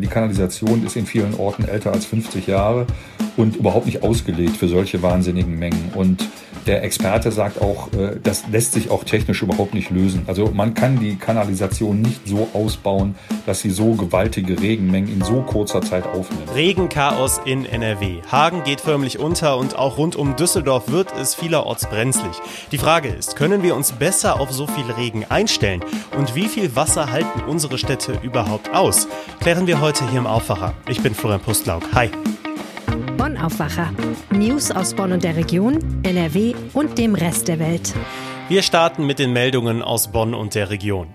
Die Kanalisation ist in vielen Orten älter als 50 Jahre und überhaupt nicht ausgelegt für solche wahnsinnigen Mengen. Und der Experte sagt auch, äh, das lässt sich auch technisch überhaupt nicht lösen. Also man kann die Kanalisation nicht so ausbauen, dass sie so gewaltige Regenmengen in so kurzer Zeit aufnimmt. Regenchaos in NRW. Hagen geht förmlich unter und auch rund um Düsseldorf wird es vielerorts brenzlig. Die Frage ist, können wir uns besser auf so viel Regen einstellen? Und wie viel Wasser halten unsere Städte überhaupt aus? Klären wir heute hier im Aufwacher. Ich bin Florian Pustlauk. Hi. Bonn Aufwacher. News aus Bonn und der Region, NRW und dem Rest der Welt. Wir starten mit den Meldungen aus Bonn und der Region.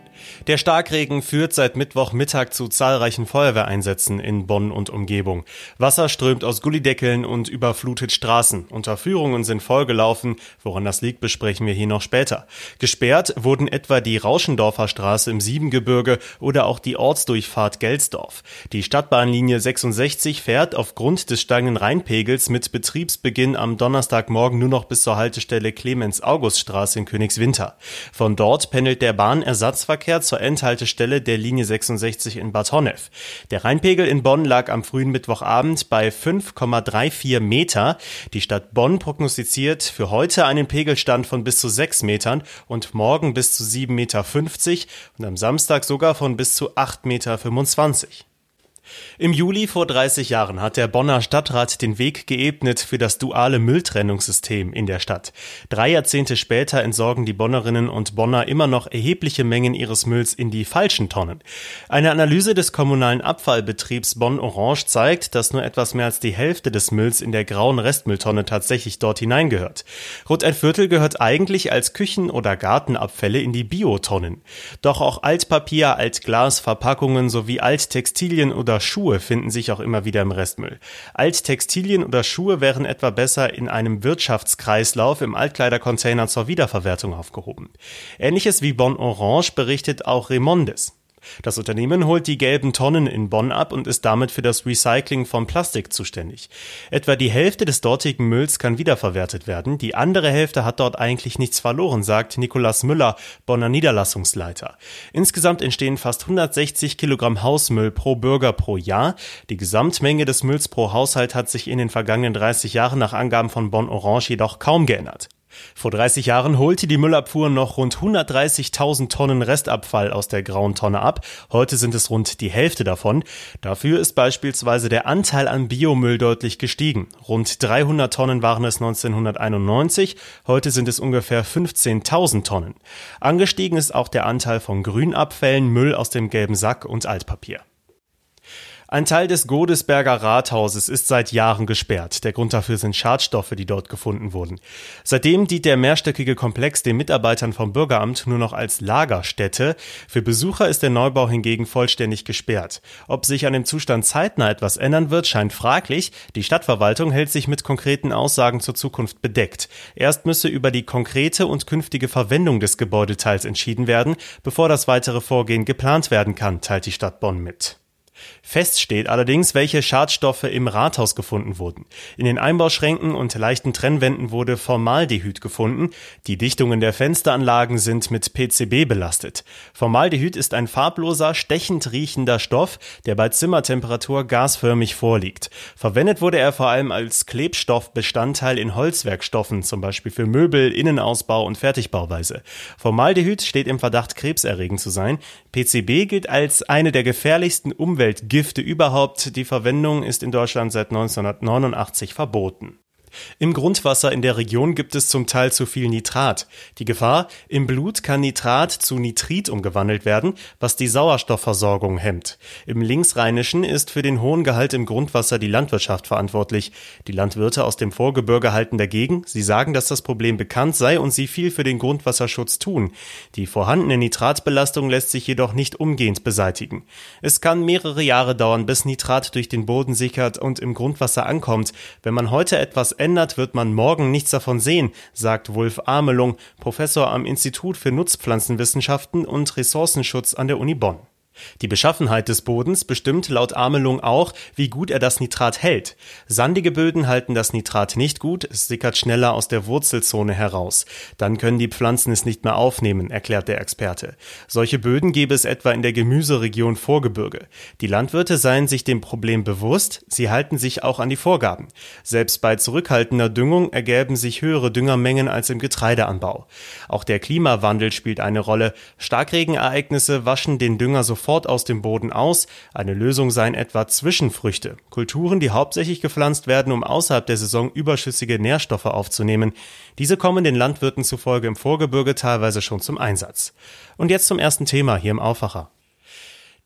Der Starkregen führt seit Mittwochmittag zu zahlreichen Feuerwehreinsätzen in Bonn und Umgebung. Wasser strömt aus Gullideckeln und überflutet Straßen. Unterführungen sind vollgelaufen. Woran das liegt, besprechen wir hier noch später. Gesperrt wurden etwa die Rauschendorfer Straße im Siebengebirge oder auch die Ortsdurchfahrt Gelsdorf. Die Stadtbahnlinie 66 fährt aufgrund des steigenden Rheinpegels mit Betriebsbeginn am Donnerstagmorgen nur noch bis zur Haltestelle Clemens-August-Straße in Königswinter. Von dort pendelt der Bahnersatzverkehr Verkehr zur Endhaltestelle der Linie 66 in Bad Honnef. Der Rheinpegel in Bonn lag am frühen Mittwochabend bei 5,34 Meter. Die Stadt Bonn prognostiziert für heute einen Pegelstand von bis zu 6 Metern und morgen bis zu 7,50 Meter und am Samstag sogar von bis zu 8,25 Meter. Im Juli vor 30 Jahren hat der Bonner Stadtrat den Weg geebnet für das duale Mülltrennungssystem in der Stadt. Drei Jahrzehnte später entsorgen die Bonnerinnen und Bonner immer noch erhebliche Mengen ihres Mülls in die falschen Tonnen. Eine Analyse des kommunalen Abfallbetriebs Bonn Orange zeigt, dass nur etwas mehr als die Hälfte des Mülls in der grauen Restmülltonne tatsächlich dort hineingehört. Rund ein Viertel gehört eigentlich als Küchen- oder Gartenabfälle in die Biotonnen. Doch auch Altpapier, Altglas, Verpackungen sowie Alttextilien oder Schuhe finden sich auch immer wieder im Restmüll. Alttextilien oder Schuhe wären etwa besser in einem Wirtschaftskreislauf im Altkleidercontainer zur Wiederverwertung aufgehoben. Ähnliches wie Bon Orange berichtet auch Remondes. Das Unternehmen holt die gelben Tonnen in Bonn ab und ist damit für das Recycling von Plastik zuständig. Etwa die Hälfte des dortigen Mülls kann wiederverwertet werden, die andere Hälfte hat dort eigentlich nichts verloren, sagt Nikolaus Müller, Bonner Niederlassungsleiter. Insgesamt entstehen fast 160 Kilogramm Hausmüll pro Bürger pro Jahr. Die Gesamtmenge des Mülls pro Haushalt hat sich in den vergangenen 30 Jahren nach Angaben von Bonn Orange jedoch kaum geändert. Vor 30 Jahren holte die Müllabfuhr noch rund 130.000 Tonnen Restabfall aus der grauen Tonne ab. Heute sind es rund die Hälfte davon. Dafür ist beispielsweise der Anteil an Biomüll deutlich gestiegen. Rund 300 Tonnen waren es 1991. Heute sind es ungefähr 15.000 Tonnen. Angestiegen ist auch der Anteil von Grünabfällen, Müll aus dem gelben Sack und Altpapier. Ein Teil des Godesberger Rathauses ist seit Jahren gesperrt. Der Grund dafür sind Schadstoffe, die dort gefunden wurden. Seitdem dient der mehrstöckige Komplex den Mitarbeitern vom Bürgeramt nur noch als Lagerstätte. Für Besucher ist der Neubau hingegen vollständig gesperrt. Ob sich an dem Zustand zeitnah etwas ändern wird, scheint fraglich. Die Stadtverwaltung hält sich mit konkreten Aussagen zur Zukunft bedeckt. Erst müsse über die konkrete und künftige Verwendung des Gebäudeteils entschieden werden, bevor das weitere Vorgehen geplant werden kann, teilt die Stadt Bonn mit. Fest steht allerdings, welche Schadstoffe im Rathaus gefunden wurden. In den Einbauschränken und leichten Trennwänden wurde Formaldehyd gefunden. Die Dichtungen der Fensteranlagen sind mit PCB belastet. Formaldehyd ist ein farbloser, stechend riechender Stoff, der bei Zimmertemperatur gasförmig vorliegt. Verwendet wurde er vor allem als Klebstoffbestandteil in Holzwerkstoffen, zum Beispiel für Möbel, Innenausbau und Fertigbauweise. Formaldehyd steht im Verdacht, krebserregend zu sein. PCB gilt als eine der gefährlichsten Umwelt Umweltgifte überhaupt. Die Verwendung ist in Deutschland seit 1989 verboten. Im Grundwasser in der Region gibt es zum Teil zu viel Nitrat. Die Gefahr, im Blut kann Nitrat zu Nitrit umgewandelt werden, was die Sauerstoffversorgung hemmt. Im Linksrheinischen ist für den hohen Gehalt im Grundwasser die Landwirtschaft verantwortlich. Die Landwirte aus dem Vorgebirge halten dagegen. Sie sagen, dass das Problem bekannt sei und sie viel für den Grundwasserschutz tun. Die vorhandene Nitratbelastung lässt sich jedoch nicht umgehend beseitigen. Es kann mehrere Jahre dauern, bis Nitrat durch den Boden sickert und im Grundwasser ankommt. Wenn man heute etwas ändert, wird man morgen nichts davon sehen, sagt Wulf Amelung, Professor am Institut für Nutzpflanzenwissenschaften und Ressourcenschutz an der Uni Bonn. Die Beschaffenheit des Bodens bestimmt laut Amelung auch, wie gut er das Nitrat hält. Sandige Böden halten das Nitrat nicht gut, es sickert schneller aus der Wurzelzone heraus. Dann können die Pflanzen es nicht mehr aufnehmen, erklärt der Experte. Solche Böden gäbe es etwa in der Gemüseregion Vorgebirge. Die Landwirte seien sich dem Problem bewusst, sie halten sich auch an die Vorgaben. Selbst bei zurückhaltender Düngung ergäben sich höhere Düngermengen als im Getreideanbau. Auch der Klimawandel spielt eine Rolle. Starkregenereignisse waschen den Dünger sofort sofort aus dem Boden aus. Eine Lösung seien etwa Zwischenfrüchte, Kulturen, die hauptsächlich gepflanzt werden, um außerhalb der Saison überschüssige Nährstoffe aufzunehmen. Diese kommen den Landwirten zufolge im Vorgebirge teilweise schon zum Einsatz. Und jetzt zum ersten Thema hier im Aufwacher.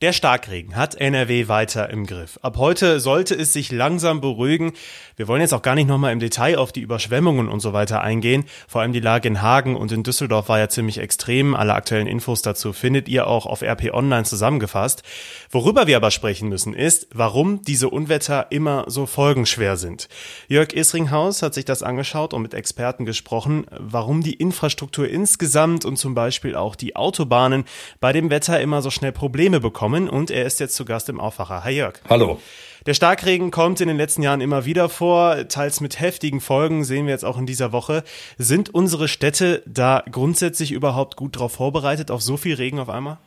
Der Starkregen hat NRW weiter im Griff. Ab heute sollte es sich langsam beruhigen. Wir wollen jetzt auch gar nicht nochmal im Detail auf die Überschwemmungen und so weiter eingehen. Vor allem die Lage in Hagen und in Düsseldorf war ja ziemlich extrem. Alle aktuellen Infos dazu findet ihr auch auf RP Online zusammengefasst. Worüber wir aber sprechen müssen ist, warum diese Unwetter immer so folgenschwer sind. Jörg Isringhaus hat sich das angeschaut und mit Experten gesprochen, warum die Infrastruktur insgesamt und zum Beispiel auch die Autobahnen bei dem Wetter immer so schnell Probleme bekommen gekommen und er ist jetzt zu Gast im Aufwacher. Hi Jörg. Hallo. Der Starkregen kommt in den letzten Jahren immer wieder vor, teils mit heftigen Folgen, sehen wir jetzt auch in dieser Woche. Sind unsere Städte da grundsätzlich überhaupt gut darauf vorbereitet, auf so viel Regen auf einmal?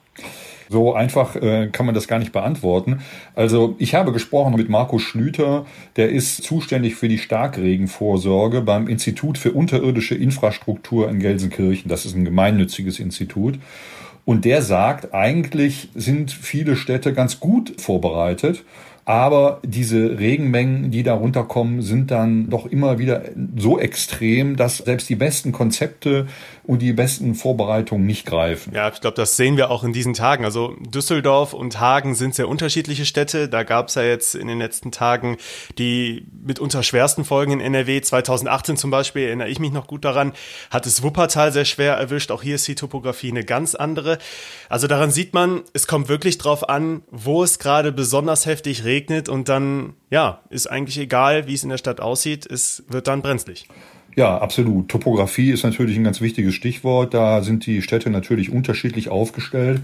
So einfach äh, kann man das gar nicht beantworten. Also ich habe gesprochen mit Markus Schlüter, der ist zuständig für die Starkregenvorsorge beim Institut für unterirdische Infrastruktur in Gelsenkirchen. Das ist ein gemeinnütziges Institut. Und der sagt, eigentlich sind viele Städte ganz gut vorbereitet. Aber diese Regenmengen, die da runterkommen, sind dann doch immer wieder so extrem, dass selbst die besten Konzepte und die besten Vorbereitungen nicht greifen. Ja, ich glaube, das sehen wir auch in diesen Tagen. Also Düsseldorf und Hagen sind sehr unterschiedliche Städte. Da gab es ja jetzt in den letzten Tagen die mitunter schwersten Folgen in NRW. 2018 zum Beispiel, erinnere ich mich noch gut daran, hat es Wuppertal sehr schwer erwischt. Auch hier ist die Topografie eine ganz andere. Also daran sieht man, es kommt wirklich drauf an, wo es gerade besonders heftig regnet und dann, ja, ist eigentlich egal, wie es in der Stadt aussieht, es wird dann brenzlig. Ja, absolut. Topografie ist natürlich ein ganz wichtiges Stichwort. Da sind die Städte natürlich unterschiedlich aufgestellt.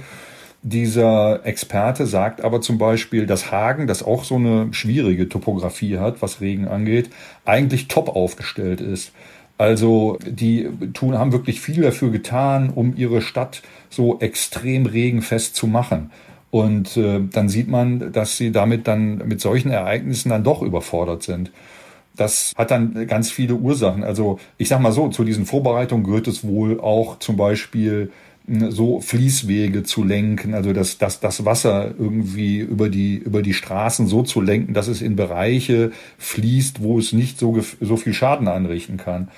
Dieser Experte sagt aber zum Beispiel, dass Hagen, das auch so eine schwierige Topografie hat, was Regen angeht, eigentlich top aufgestellt ist. Also die tun, haben wirklich viel dafür getan, um ihre Stadt so extrem regenfest zu machen. Und äh, dann sieht man, dass sie damit dann mit solchen Ereignissen dann doch überfordert sind. Das hat dann ganz viele Ursachen. Also ich sag mal so, zu diesen Vorbereitungen gehört es wohl auch zum Beispiel so Fließwege zu lenken, also das, das, das Wasser irgendwie über die, über die Straßen so zu lenken, dass es in Bereiche fließt, wo es nicht so, so viel Schaden anrichten kann.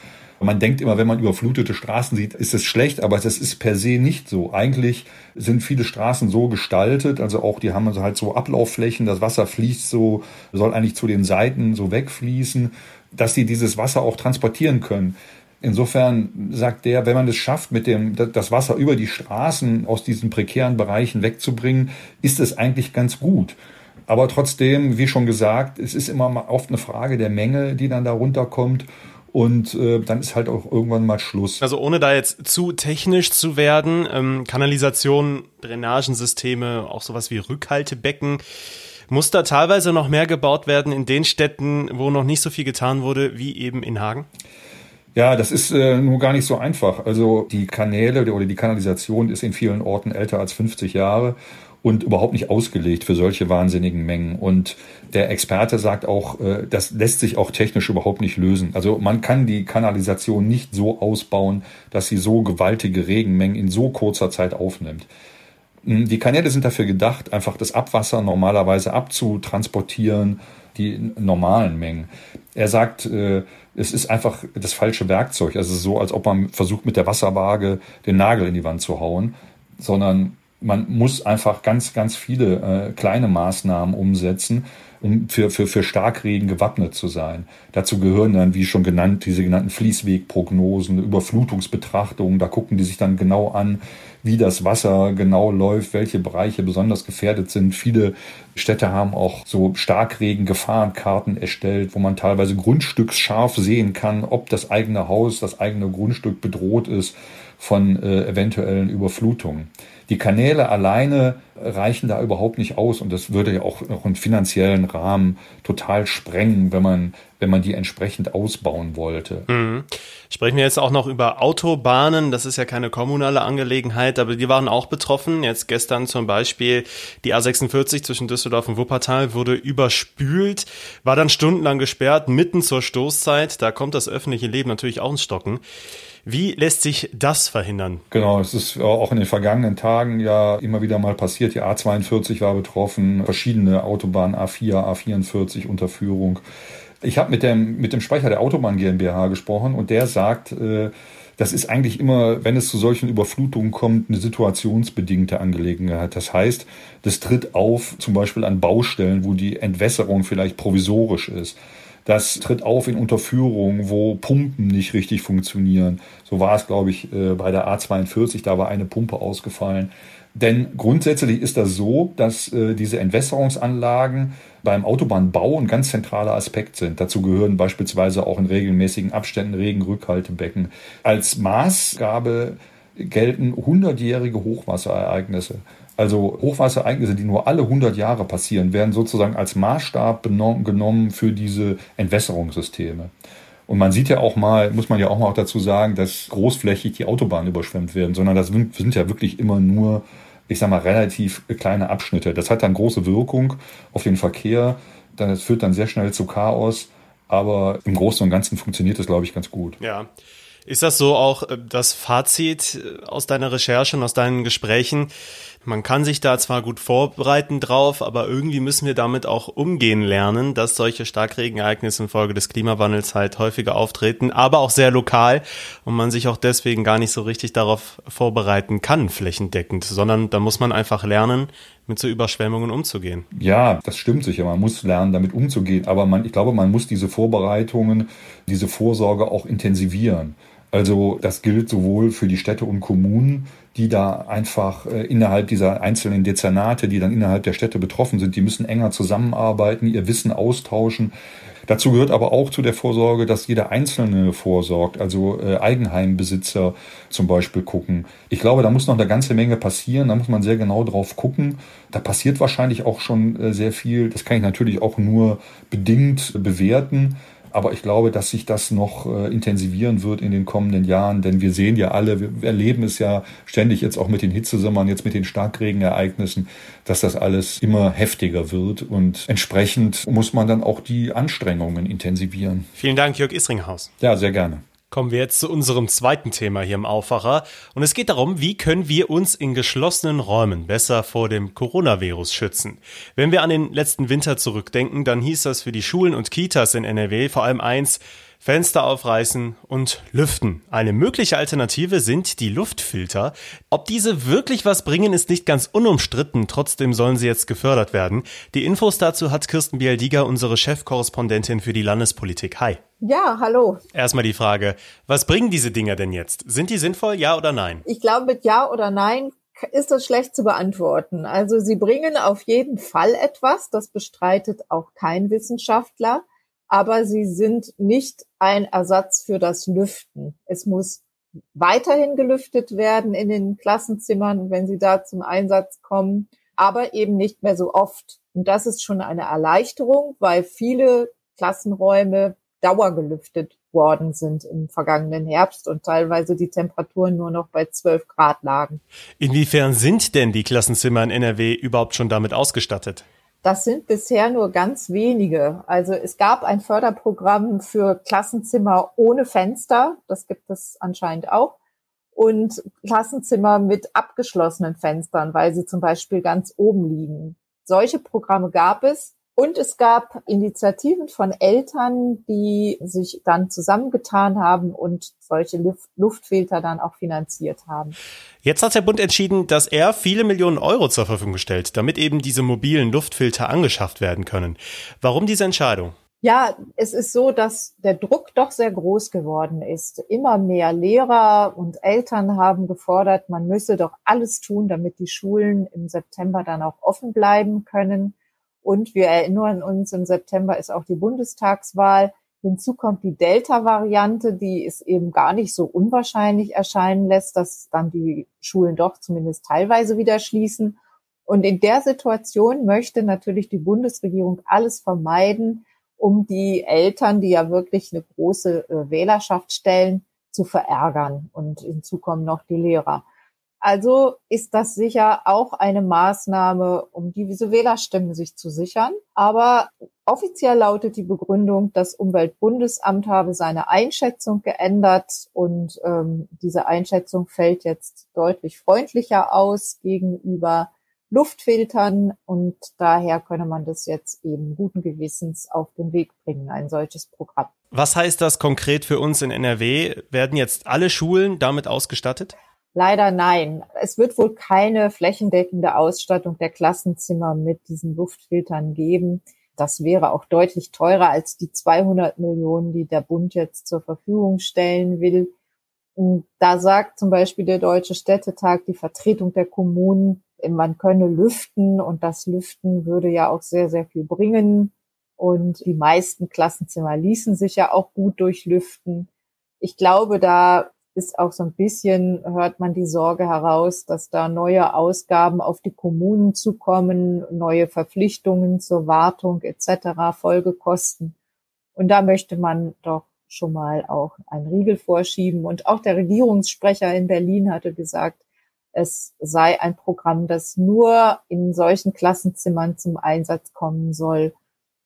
Man denkt immer, wenn man überflutete Straßen sieht, ist es schlecht, aber das ist per se nicht so. Eigentlich sind viele Straßen so gestaltet, also auch die haben halt so Ablaufflächen, das Wasser fließt so, soll eigentlich zu den Seiten so wegfließen, dass sie dieses Wasser auch transportieren können. Insofern sagt der, wenn man es schafft, mit dem, das Wasser über die Straßen aus diesen prekären Bereichen wegzubringen, ist es eigentlich ganz gut. Aber trotzdem, wie schon gesagt, es ist immer oft eine Frage der Menge, die dann da runterkommt. Und äh, dann ist halt auch irgendwann mal Schluss. Also ohne da jetzt zu technisch zu werden, ähm, Kanalisation, Drainagensysteme, auch sowas wie Rückhaltebecken. Muss da teilweise noch mehr gebaut werden in den Städten, wo noch nicht so viel getan wurde, wie eben in Hagen? Ja, das ist äh, nur gar nicht so einfach. Also die Kanäle oder die Kanalisation ist in vielen Orten älter als 50 Jahre und überhaupt nicht ausgelegt für solche wahnsinnigen Mengen. Und der Experte sagt auch, äh, das lässt sich auch technisch überhaupt nicht lösen. Also man kann die Kanalisation nicht so ausbauen, dass sie so gewaltige Regenmengen in so kurzer Zeit aufnimmt. Hm, die Kanäle sind dafür gedacht, einfach das Abwasser normalerweise abzutransportieren, die normalen Mengen. Er sagt, äh, es ist einfach das falsche Werkzeug. Also so, als ob man versucht, mit der Wasserwaage den Nagel in die Wand zu hauen, sondern man muss einfach ganz, ganz viele äh, kleine Maßnahmen umsetzen, um für, für, für Starkregen gewappnet zu sein. Dazu gehören dann, wie schon genannt, diese genannten Fließwegprognosen, Überflutungsbetrachtungen. Da gucken die sich dann genau an, wie das Wasser genau läuft, welche Bereiche besonders gefährdet sind. Viele Städte haben auch so Starkregen-Gefahrenkarten erstellt, wo man teilweise grundstücksscharf sehen kann, ob das eigene Haus, das eigene Grundstück bedroht ist von äh, eventuellen Überflutungen. Die Kanäle alleine reichen da überhaupt nicht aus und das würde ja auch noch einen finanziellen Rahmen total sprengen, wenn man, wenn man die entsprechend ausbauen wollte. Mhm. Sprechen wir jetzt auch noch über Autobahnen. Das ist ja keine kommunale Angelegenheit, aber die waren auch betroffen. Jetzt gestern zum Beispiel die A46 zwischen Düsseldorf und Wuppertal wurde überspült, war dann stundenlang gesperrt, mitten zur Stoßzeit. Da kommt das öffentliche Leben natürlich auch ins Stocken. Wie lässt sich das verhindern? Genau, es ist auch in den vergangenen Tagen ja immer wieder mal passiert. Die A42 war betroffen, verschiedene Autobahnen A4, A44 unter Führung. Ich habe mit dem, mit dem Sprecher der Autobahn GmbH gesprochen und der sagt, äh, das ist eigentlich immer, wenn es zu solchen Überflutungen kommt, eine situationsbedingte Angelegenheit. Das heißt, das tritt auf zum Beispiel an Baustellen, wo die Entwässerung vielleicht provisorisch ist. Das tritt auf in Unterführungen, wo Pumpen nicht richtig funktionieren. So war es, glaube ich, äh, bei der A42, da war eine Pumpe ausgefallen. Denn grundsätzlich ist das so, dass äh, diese Entwässerungsanlagen beim Autobahnbau ein ganz zentraler Aspekt sind. Dazu gehören beispielsweise auch in regelmäßigen Abständen Regenrückhaltebecken. Als Maßgabe gelten hundertjährige Hochwasserereignisse. Also Hochwasserereignisse, die nur alle 100 Jahre passieren, werden sozusagen als Maßstab genommen für diese Entwässerungssysteme. Und man sieht ja auch mal, muss man ja auch mal auch dazu sagen, dass großflächig die Autobahnen überschwemmt werden, sondern das sind ja wirklich immer nur, ich sag mal, relativ kleine Abschnitte. Das hat dann große Wirkung auf den Verkehr. Das führt dann sehr schnell zu Chaos. Aber im Großen und Ganzen funktioniert das, glaube ich, ganz gut. Ja. Ist das so auch äh, das Fazit äh, aus deiner Recherche und aus deinen Gesprächen? Man kann sich da zwar gut vorbereiten drauf, aber irgendwie müssen wir damit auch umgehen lernen, dass solche Starkregenereignisse infolge des Klimawandels halt häufiger auftreten, aber auch sehr lokal und man sich auch deswegen gar nicht so richtig darauf vorbereiten kann, flächendeckend, sondern da muss man einfach lernen, mit so Überschwemmungen umzugehen. Ja, das stimmt sicher. Man muss lernen, damit umzugehen. Aber man, ich glaube, man muss diese Vorbereitungen, diese Vorsorge auch intensivieren. Also das gilt sowohl für die Städte und Kommunen, die da einfach äh, innerhalb dieser einzelnen Dezernate, die dann innerhalb der Städte betroffen sind, die müssen enger zusammenarbeiten, ihr Wissen austauschen. Dazu gehört aber auch zu der Vorsorge, dass jeder Einzelne vorsorgt, also äh, Eigenheimbesitzer zum Beispiel gucken. Ich glaube, da muss noch eine ganze Menge passieren, da muss man sehr genau drauf gucken. Da passiert wahrscheinlich auch schon äh, sehr viel. Das kann ich natürlich auch nur bedingt bewerten. Aber ich glaube, dass sich das noch äh, intensivieren wird in den kommenden Jahren, denn wir sehen ja alle, wir erleben es ja ständig jetzt auch mit den Hitzesommern, jetzt mit den Starkregenereignissen, dass das alles immer heftiger wird und entsprechend muss man dann auch die Anstrengungen intensivieren. Vielen Dank, Jörg Isringhaus. Ja, sehr gerne. Kommen wir jetzt zu unserem zweiten Thema hier im Aufwacher. Und es geht darum, wie können wir uns in geschlossenen Räumen besser vor dem Coronavirus schützen. Wenn wir an den letzten Winter zurückdenken, dann hieß das für die Schulen und Kitas in NRW vor allem eins, Fenster aufreißen und lüften. Eine mögliche Alternative sind die Luftfilter. Ob diese wirklich was bringen, ist nicht ganz unumstritten. Trotzdem sollen sie jetzt gefördert werden. Die Infos dazu hat Kirsten Bialdiger, unsere Chefkorrespondentin für die Landespolitik. Hi. Ja, hallo. Erstmal die Frage, was bringen diese Dinger denn jetzt? Sind die sinnvoll, ja oder nein? Ich glaube, mit Ja oder Nein ist das schlecht zu beantworten. Also sie bringen auf jeden Fall etwas, das bestreitet auch kein Wissenschaftler aber sie sind nicht ein Ersatz für das Lüften. Es muss weiterhin gelüftet werden in den Klassenzimmern, wenn sie da zum Einsatz kommen, aber eben nicht mehr so oft. Und das ist schon eine Erleichterung, weil viele Klassenräume dauergelüftet worden sind im vergangenen Herbst und teilweise die Temperaturen nur noch bei 12 Grad lagen. Inwiefern sind denn die Klassenzimmer in NRW überhaupt schon damit ausgestattet? Das sind bisher nur ganz wenige. Also es gab ein Förderprogramm für Klassenzimmer ohne Fenster. Das gibt es anscheinend auch. Und Klassenzimmer mit abgeschlossenen Fenstern, weil sie zum Beispiel ganz oben liegen. Solche Programme gab es. Und es gab Initiativen von Eltern, die sich dann zusammengetan haben und solche Luft Luftfilter dann auch finanziert haben. Jetzt hat der Bund entschieden, dass er viele Millionen Euro zur Verfügung stellt, damit eben diese mobilen Luftfilter angeschafft werden können. Warum diese Entscheidung? Ja, es ist so, dass der Druck doch sehr groß geworden ist. Immer mehr Lehrer und Eltern haben gefordert, man müsse doch alles tun, damit die Schulen im September dann auch offen bleiben können. Und wir erinnern uns, im September ist auch die Bundestagswahl. Hinzu kommt die Delta-Variante, die es eben gar nicht so unwahrscheinlich erscheinen lässt, dass dann die Schulen doch zumindest teilweise wieder schließen. Und in der Situation möchte natürlich die Bundesregierung alles vermeiden, um die Eltern, die ja wirklich eine große äh, Wählerschaft stellen, zu verärgern. Und hinzu kommen noch die Lehrer. Also ist das sicher auch eine Maßnahme, um diese Wählerstimmen sich zu sichern. Aber offiziell lautet die Begründung, das Umweltbundesamt habe seine Einschätzung geändert und ähm, diese Einschätzung fällt jetzt deutlich freundlicher aus gegenüber Luftfiltern und daher könne man das jetzt eben guten Gewissens auf den Weg bringen, ein solches Programm. Was heißt das konkret für uns in NRW? Werden jetzt alle Schulen damit ausgestattet? Leider nein. Es wird wohl keine flächendeckende Ausstattung der Klassenzimmer mit diesen Luftfiltern geben. Das wäre auch deutlich teurer als die 200 Millionen, die der Bund jetzt zur Verfügung stellen will. Und da sagt zum Beispiel der Deutsche Städtetag, die Vertretung der Kommunen, man könne lüften und das Lüften würde ja auch sehr, sehr viel bringen. Und die meisten Klassenzimmer ließen sich ja auch gut durchlüften. Ich glaube, da ist auch so ein bisschen, hört man die Sorge heraus, dass da neue Ausgaben auf die Kommunen zukommen, neue Verpflichtungen zur Wartung etc., Folgekosten. Und da möchte man doch schon mal auch einen Riegel vorschieben. Und auch der Regierungssprecher in Berlin hatte gesagt, es sei ein Programm, das nur in solchen Klassenzimmern zum Einsatz kommen soll,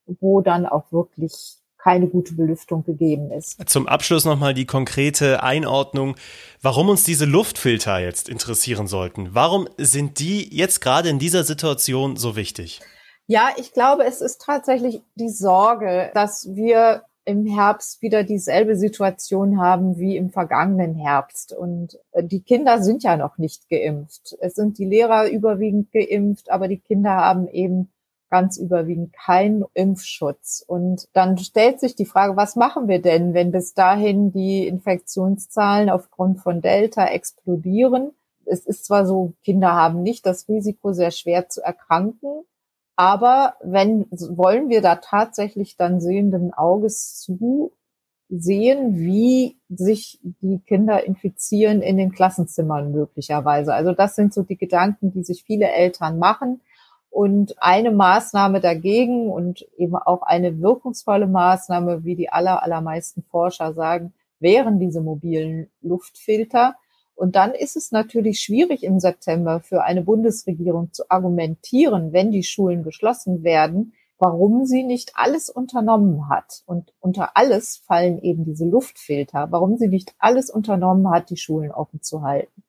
wo dann auch wirklich keine gute Belüftung gegeben ist. Zum Abschluss nochmal die konkrete Einordnung, warum uns diese Luftfilter jetzt interessieren sollten. Warum sind die jetzt gerade in dieser Situation so wichtig? Ja, ich glaube, es ist tatsächlich die Sorge, dass wir im Herbst wieder dieselbe Situation haben wie im vergangenen Herbst. Und äh, die Kinder sind ja noch nicht geimpft. Es sind die Lehrer überwiegend geimpft, aber die Kinder haben eben ganz überwiegend keinen Impfschutz. Und dann stellt sich die Frage, was machen wir denn, wenn bis dahin die Infektionszahlen aufgrund von Delta explodieren? Es ist zwar so, Kinder haben nicht das Risiko, sehr schwer zu erkranken, aber wenn, wollen wir da tatsächlich dann sehenden Auges zu sehen, wie sich die Kinder infizieren in den Klassenzimmern möglicherweise. Also das sind so die Gedanken, die sich viele Eltern machen. Und eine Maßnahme dagegen und eben auch eine wirkungsvolle Maßnahme, wie die aller, allermeisten Forscher sagen, wären diese mobilen Luftfilter. Und dann ist es natürlich schwierig im September für eine Bundesregierung zu argumentieren, wenn die Schulen geschlossen werden, warum sie nicht alles unternommen hat. Und unter alles fallen eben diese Luftfilter, warum sie nicht alles unternommen hat, die Schulen offen zu halten.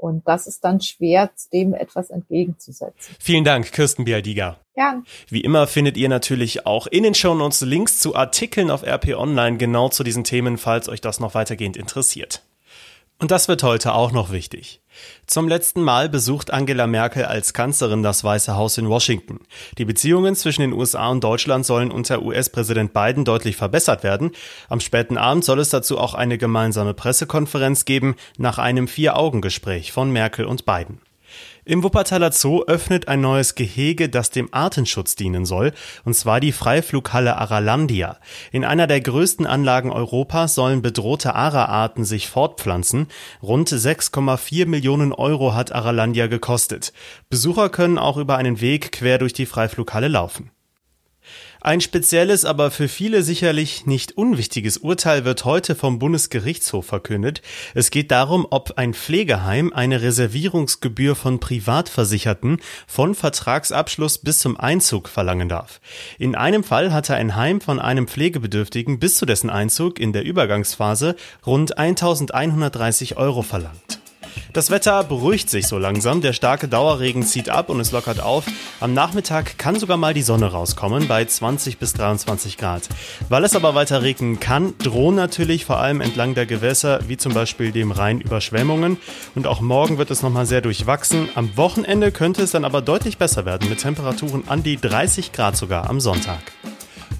Und das ist dann schwer, dem etwas entgegenzusetzen. Vielen Dank, Kirsten Bialdiga. Ja. Wie immer findet ihr natürlich auch in den Shownotes Links zu Artikeln auf RP Online genau zu diesen Themen, falls euch das noch weitergehend interessiert. Und das wird heute auch noch wichtig. Zum letzten Mal besucht Angela Merkel als Kanzlerin das Weiße Haus in Washington. Die Beziehungen zwischen den USA und Deutschland sollen unter US-Präsident Biden deutlich verbessert werden. Am späten Abend soll es dazu auch eine gemeinsame Pressekonferenz geben, nach einem Vier-Augen-Gespräch von Merkel und Biden. Im Wuppertaler Zoo öffnet ein neues Gehege, das dem Artenschutz dienen soll, und zwar die Freiflughalle Aralandia. In einer der größten Anlagen Europas sollen bedrohte Ara-Arten sich fortpflanzen. Rund 6,4 Millionen Euro hat Aralandia gekostet. Besucher können auch über einen Weg quer durch die Freiflughalle laufen. Ein spezielles, aber für viele sicherlich nicht unwichtiges Urteil wird heute vom Bundesgerichtshof verkündet. Es geht darum, ob ein Pflegeheim eine Reservierungsgebühr von Privatversicherten von Vertragsabschluss bis zum Einzug verlangen darf. In einem Fall hatte ein Heim von einem Pflegebedürftigen bis zu dessen Einzug in der Übergangsphase rund 1130 Euro verlangt. Das Wetter beruhigt sich so langsam, der starke Dauerregen zieht ab und es lockert auf. Am Nachmittag kann sogar mal die Sonne rauskommen bei 20 bis 23 Grad. Weil es aber weiter regnen kann, drohen natürlich vor allem entlang der Gewässer, wie zum Beispiel dem Rhein, Überschwemmungen. Und auch morgen wird es nochmal sehr durchwachsen. Am Wochenende könnte es dann aber deutlich besser werden mit Temperaturen an die 30 Grad sogar am Sonntag.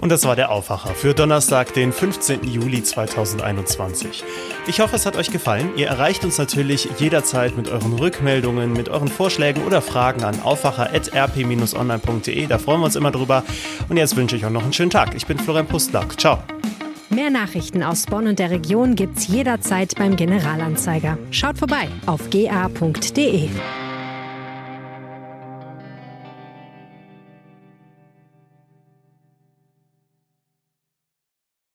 Und das war der Aufwacher für Donnerstag, den 15. Juli 2021. Ich hoffe, es hat euch gefallen. Ihr erreicht uns natürlich jederzeit mit euren Rückmeldungen, mit euren Vorschlägen oder Fragen an aufwacher.rp-online.de. Da freuen wir uns immer drüber. Und jetzt wünsche ich euch noch einen schönen Tag. Ich bin Florian Pustlack. Ciao. Mehr Nachrichten aus Bonn und der Region gibt's jederzeit beim Generalanzeiger. Schaut vorbei auf ga.de.